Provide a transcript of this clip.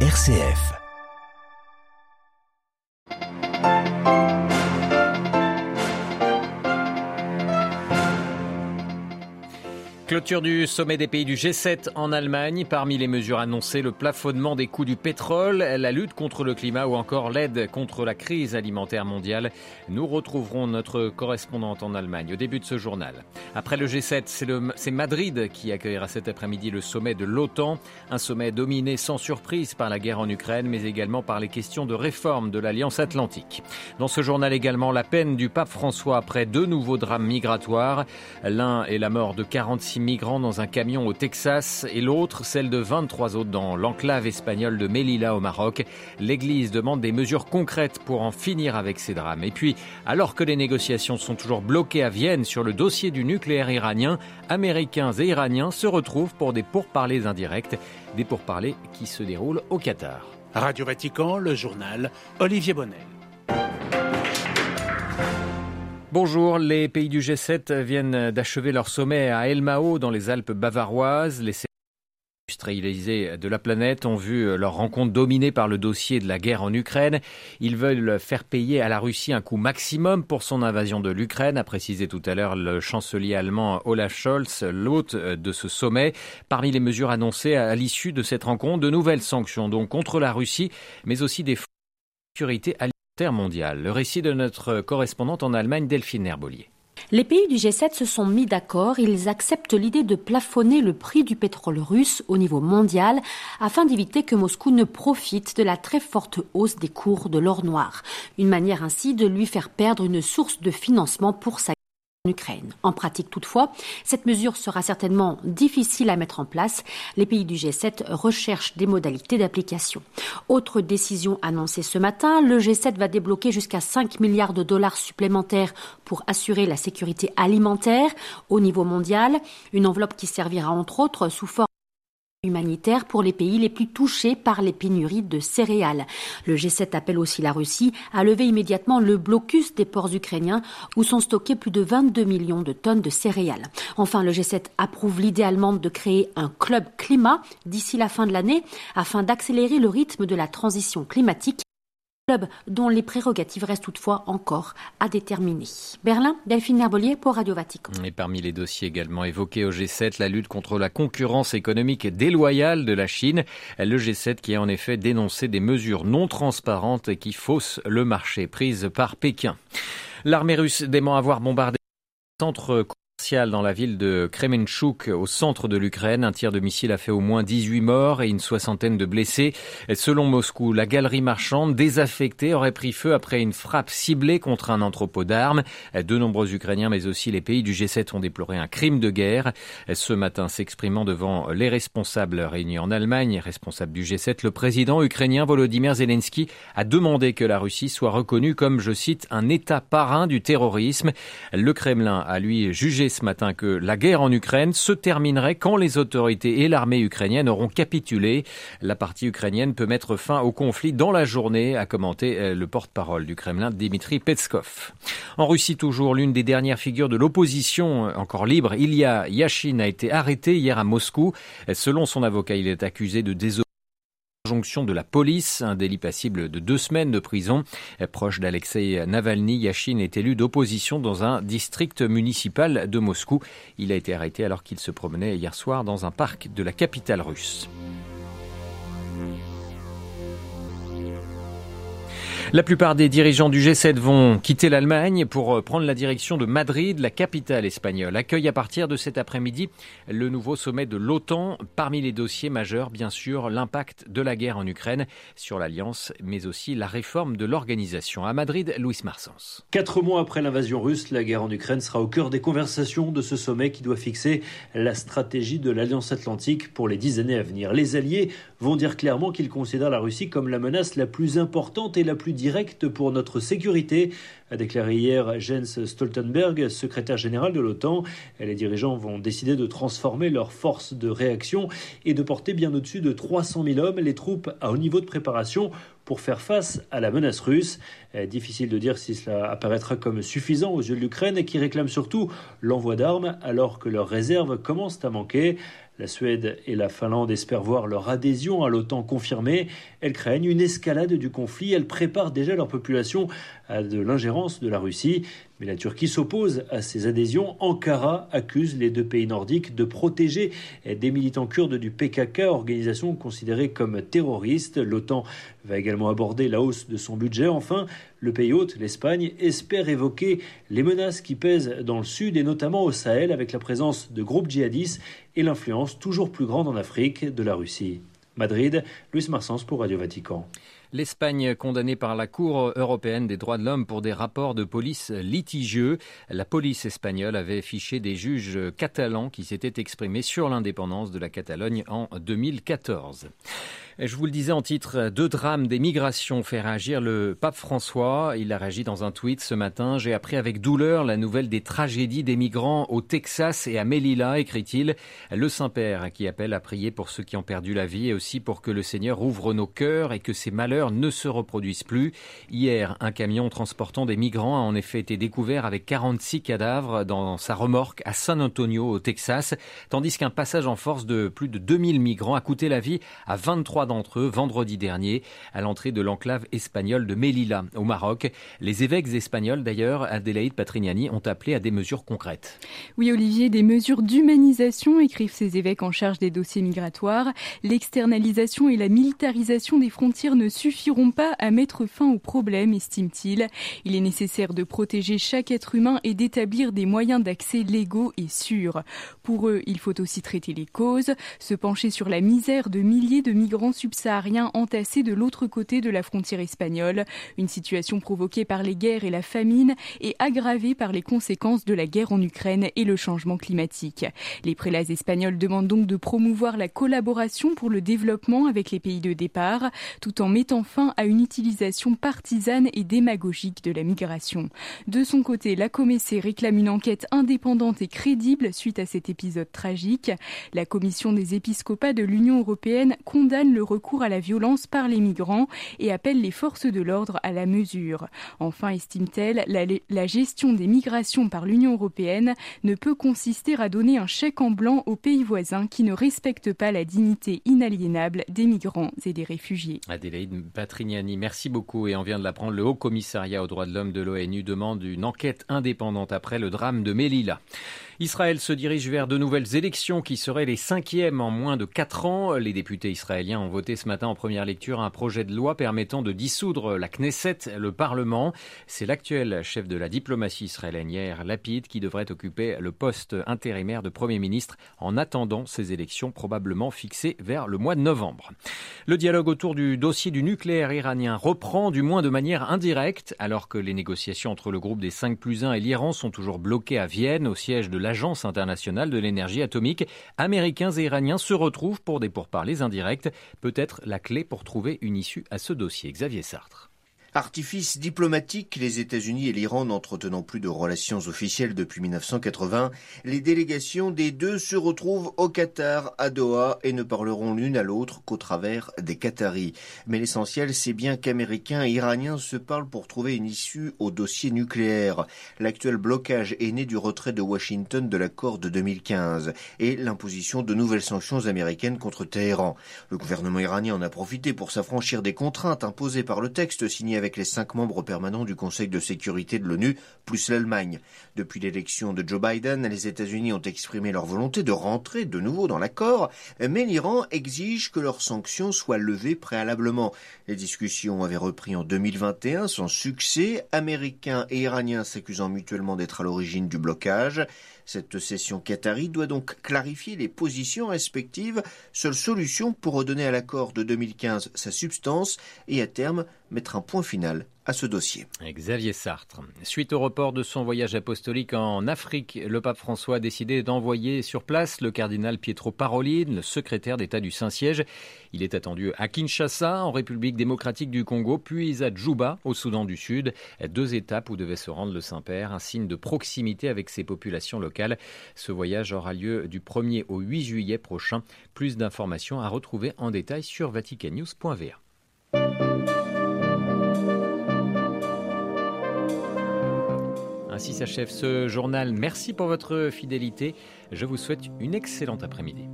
RCF. Clôture du sommet des pays du G7 en Allemagne. Parmi les mesures annoncées, le plafonnement des coûts du pétrole, la lutte contre le climat ou encore l'aide contre la crise alimentaire mondiale. Nous retrouverons notre correspondante en Allemagne au début de ce journal. Après le G7, c'est Madrid qui accueillera cet après-midi le sommet de l'OTAN. Un sommet dominé sans surprise par la guerre en Ukraine, mais également par les questions de réforme de l'Alliance Atlantique. Dans ce journal également, la peine du pape François après deux nouveaux drames migratoires. L'un est la mort de 46 migrants dans un camion au Texas et l'autre, celle de 23 autres dans l'enclave espagnole de Melilla au Maroc. L'Église demande des mesures concrètes pour en finir avec ces drames. Et puis, alors que les négociations sont toujours bloquées à Vienne sur le dossier du nucléaire iranien, Américains et Iraniens se retrouvent pour des pourparlers indirects, des pourparlers qui se déroulent au Qatar. Radio Vatican, le journal Olivier Bonnel. Bonjour, les pays du G7 viennent d'achever leur sommet à Elmao dans les Alpes bavaroises. Les industrialisés de la planète ont vu leur rencontre dominée par le dossier de la guerre en Ukraine. Ils veulent faire payer à la Russie un coût maximum pour son invasion de l'Ukraine, a précisé tout à l'heure le chancelier allemand Olaf Scholz, l'hôte de ce sommet. Parmi les mesures annoncées à l'issue de cette rencontre, de nouvelles sanctions donc contre la Russie, mais aussi des fonds sécurité mondiale. Le récit de notre correspondante en Allemagne, Delphine Herbolier. Les pays du G7 se sont mis d'accord, ils acceptent l'idée de plafonner le prix du pétrole russe au niveau mondial afin d'éviter que Moscou ne profite de la très forte hausse des cours de l'or noir. Une manière ainsi de lui faire perdre une source de financement pour sa Ukraine. En pratique toutefois, cette mesure sera certainement difficile à mettre en place. Les pays du G7 recherchent des modalités d'application. Autre décision annoncée ce matin, le G7 va débloquer jusqu'à 5 milliards de dollars supplémentaires pour assurer la sécurité alimentaire au niveau mondial, une enveloppe qui servira entre autres sous forme humanitaire pour les pays les plus touchés par les pénuries de céréales. Le G7 appelle aussi la Russie à lever immédiatement le blocus des ports ukrainiens où sont stockés plus de 22 millions de tonnes de céréales. Enfin, le G7 approuve l'idée allemande de créer un club climat d'ici la fin de l'année afin d'accélérer le rythme de la transition climatique club dont les prérogatives restent toutefois encore à déterminer. Berlin, Delphine Herbolier pour Radio Vatican. Et parmi les dossiers également évoqués au G7, la lutte contre la concurrence économique déloyale de la Chine. Le G7 qui a en effet dénoncé des mesures non transparentes et qui faussent le marché prises par Pékin. L'armée russe dément avoir bombardé centre dans la ville de Kremenchuk, au centre de l'Ukraine. Un tir de missile a fait au moins 18 morts et une soixantaine de blessés. Selon Moscou, la galerie marchande désaffectée aurait pris feu après une frappe ciblée contre un entrepôt d'armes. De nombreux Ukrainiens, mais aussi les pays du G7 ont déploré un crime de guerre. Ce matin, s'exprimant devant les responsables réunis en Allemagne, responsables du G7, le président ukrainien Volodymyr Zelensky a demandé que la Russie soit reconnue comme, je cite, un État parrain du terrorisme. Le Kremlin a lui jugé ce matin que la guerre en Ukraine se terminerait quand les autorités et l'armée ukrainienne auront capitulé. La partie ukrainienne peut mettre fin au conflit dans la journée, a commenté euh, le porte-parole du Kremlin, Dimitri Petskov. En Russie toujours, l'une des dernières figures de l'opposition euh, encore libre, Ilya Yashin, a été arrêté hier à Moscou. Selon son avocat, il est accusé de désobéissance Injonction de la police, un délit passible de deux semaines de prison. Proche d'Alexei Navalny, Yashin est élu d'opposition dans un district municipal de Moscou. Il a été arrêté alors qu'il se promenait hier soir dans un parc de la capitale russe. La plupart des dirigeants du G7 vont quitter l'Allemagne pour euh, prendre la direction de Madrid, la capitale espagnole. Accueille à partir de cet après-midi le nouveau sommet de l'OTAN. Parmi les dossiers majeurs, bien sûr, l'impact de la guerre en Ukraine sur l'Alliance, mais aussi la réforme de l'organisation. À Madrid, Louis Marsens. Quatre mois après l'invasion russe, la guerre en Ukraine sera au cœur des conversations de ce sommet qui doit fixer la stratégie de l'Alliance Atlantique pour les dix années à venir. Les alliés vont dire clairement qu'ils considèrent la Russie comme la menace la plus importante et la plus directe pour notre sécurité, a déclaré hier Jens Stoltenberg, secrétaire général de l'OTAN. Les dirigeants vont décider de transformer leurs forces de réaction et de porter bien au-dessus de 300 000 hommes les troupes à haut niveau de préparation pour faire face à la menace russe. Euh, difficile de dire si cela apparaîtra comme suffisant aux yeux de l'Ukraine qui réclame surtout l'envoi d'armes alors que leurs réserves commencent à manquer. La Suède et la Finlande espèrent voir leur adhésion à l'OTAN confirmée. Elles craignent une escalade du conflit. Elles préparent déjà leur population à de l'ingérence de la Russie. Mais la Turquie s'oppose à ces adhésions. Ankara accuse les deux pays nordiques de protéger des militants kurdes du PKK, organisation considérée comme terroriste. L'OTAN va également aborder la hausse de son budget. Enfin, le pays hôte, l'Espagne, espère évoquer les menaces qui pèsent dans le sud et notamment au Sahel avec la présence de groupes djihadistes et l'influence toujours plus grande en Afrique de la Russie. Madrid, Luis Marsens pour Radio Vatican. L'Espagne condamnée par la Cour européenne des droits de l'homme pour des rapports de police litigieux. La police espagnole avait fiché des juges catalans qui s'étaient exprimés sur l'indépendance de la Catalogne en 2014. Je vous le disais en titre, deux drames des migrations fait réagir le pape François. Il a réagi dans un tweet ce matin. J'ai appris avec douleur la nouvelle des tragédies des migrants au Texas et à Melilla, écrit-il. Le Saint-Père qui appelle à prier pour ceux qui ont perdu la vie et aussi pour que le Seigneur ouvre nos cœurs et que ces malheurs ne se reproduisent plus. Hier, un camion transportant des migrants a en effet été découvert avec 46 cadavres dans sa remorque à San Antonio au Texas, tandis qu'un passage en force de plus de 2000 migrants a coûté la vie à 23 d'entre eux vendredi dernier à l'entrée de l'enclave espagnole de Melilla au Maroc. Les évêques espagnols d'ailleurs, Adélaïde Patrignani, ont appelé à des mesures concrètes. Oui Olivier, des mesures d'humanisation, écrivent ces évêques en charge des dossiers migratoires. L'externalisation et la militarisation des frontières ne suffiront pas à mettre fin au problème, estime-t-il. Il est nécessaire de protéger chaque être humain et d'établir des moyens d'accès légaux et sûrs. Pour eux, il faut aussi traiter les causes, se pencher sur la misère de milliers de migrants subsahariens entassés de l'autre côté de la frontière espagnole, une situation provoquée par les guerres et la famine et aggravée par les conséquences de la guerre en Ukraine et le changement climatique. Les prélats espagnols demandent donc de promouvoir la collaboration pour le développement avec les pays de départ, tout en mettant fin à une utilisation partisane et démagogique de la migration. De son côté, la Comessé réclame une enquête indépendante et crédible suite à cet épisode tragique. La Commission des épiscopats de l'Union européenne condamne le recours à la violence par les migrants et appelle les forces de l'ordre à la mesure. Enfin, estime-t-elle, la, gestion des migrations par l'Union européenne ne peut consister à donner un chèque en blanc aux pays voisins qui ne respectent pas la dignité inaliénable des migrants et des réfugiés. Adélaïde Patrignani, merci beaucoup. Et on vient de l'apprendre, le Haut Commissariat aux droits de l'homme de l'ONU demande une enquête indépendante après le drame de Melilla. Israël se dirige vers de nouvelles élections qui seraient les cinquièmes en moins de quatre ans. Les députés israéliens ont voté ce matin en première lecture un projet de loi permettant de dissoudre la Knesset, le Parlement. C'est l'actuel chef de la diplomatie israélienne, Yair Lapid, qui devrait occuper le poste intérimaire de Premier ministre en attendant ces élections probablement fixées vers le mois de novembre. Le dialogue autour du dossier du nucléaire iranien reprend du moins de manière indirecte alors que les négociations entre le groupe des 5 plus 1 et l'Iran sont toujours bloquées à Vienne au siège de l'Agence internationale de l'énergie atomique, Américains et Iraniens se retrouvent pour des pourparlers indirects, peut-être la clé pour trouver une issue à ce dossier. Xavier Sartre. Artifice diplomatique, les États-Unis et l'Iran n'entretenant plus de relations officielles depuis 1980, les délégations des deux se retrouvent au Qatar, à Doha, et ne parleront l'une à l'autre qu'au travers des Qataris. Mais l'essentiel, c'est bien qu'Américains et Iraniens se parlent pour trouver une issue au dossier nucléaire. L'actuel blocage est né du retrait de Washington de l'accord de 2015 et l'imposition de nouvelles sanctions américaines contre Téhéran. Le gouvernement iranien en a profité pour s'affranchir des contraintes imposées par le texte signé avec avec les cinq membres permanents du Conseil de sécurité de l'ONU, plus l'Allemagne. Depuis l'élection de Joe Biden, les États-Unis ont exprimé leur volonté de rentrer de nouveau dans l'accord, mais l'Iran exige que leurs sanctions soient levées préalablement. Les discussions avaient repris en 2021 sans succès, Américains et Iraniens s'accusant mutuellement d'être à l'origine du blocage. Cette session qatari doit donc clarifier les positions respectives, seule solution pour redonner à l'accord de 2015 sa substance et à terme mettre un point final à ce dossier. Xavier Sartre. Suite au report de son voyage apostolique en Afrique, le pape François a décidé d'envoyer sur place le cardinal Pietro Parolin, le secrétaire d'État du Saint-Siège. Il est attendu à Kinshasa, en République démocratique du Congo, puis à Djouba, au Soudan du Sud. Deux étapes où devait se rendre le Saint-Père, un signe de proximité avec ses populations locales. Ce voyage aura lieu du 1er au 8 juillet prochain. Plus d'informations à retrouver en détail sur vaticannews.va. Ainsi s'achève ce journal. Merci pour votre fidélité. Je vous souhaite une excellente après-midi.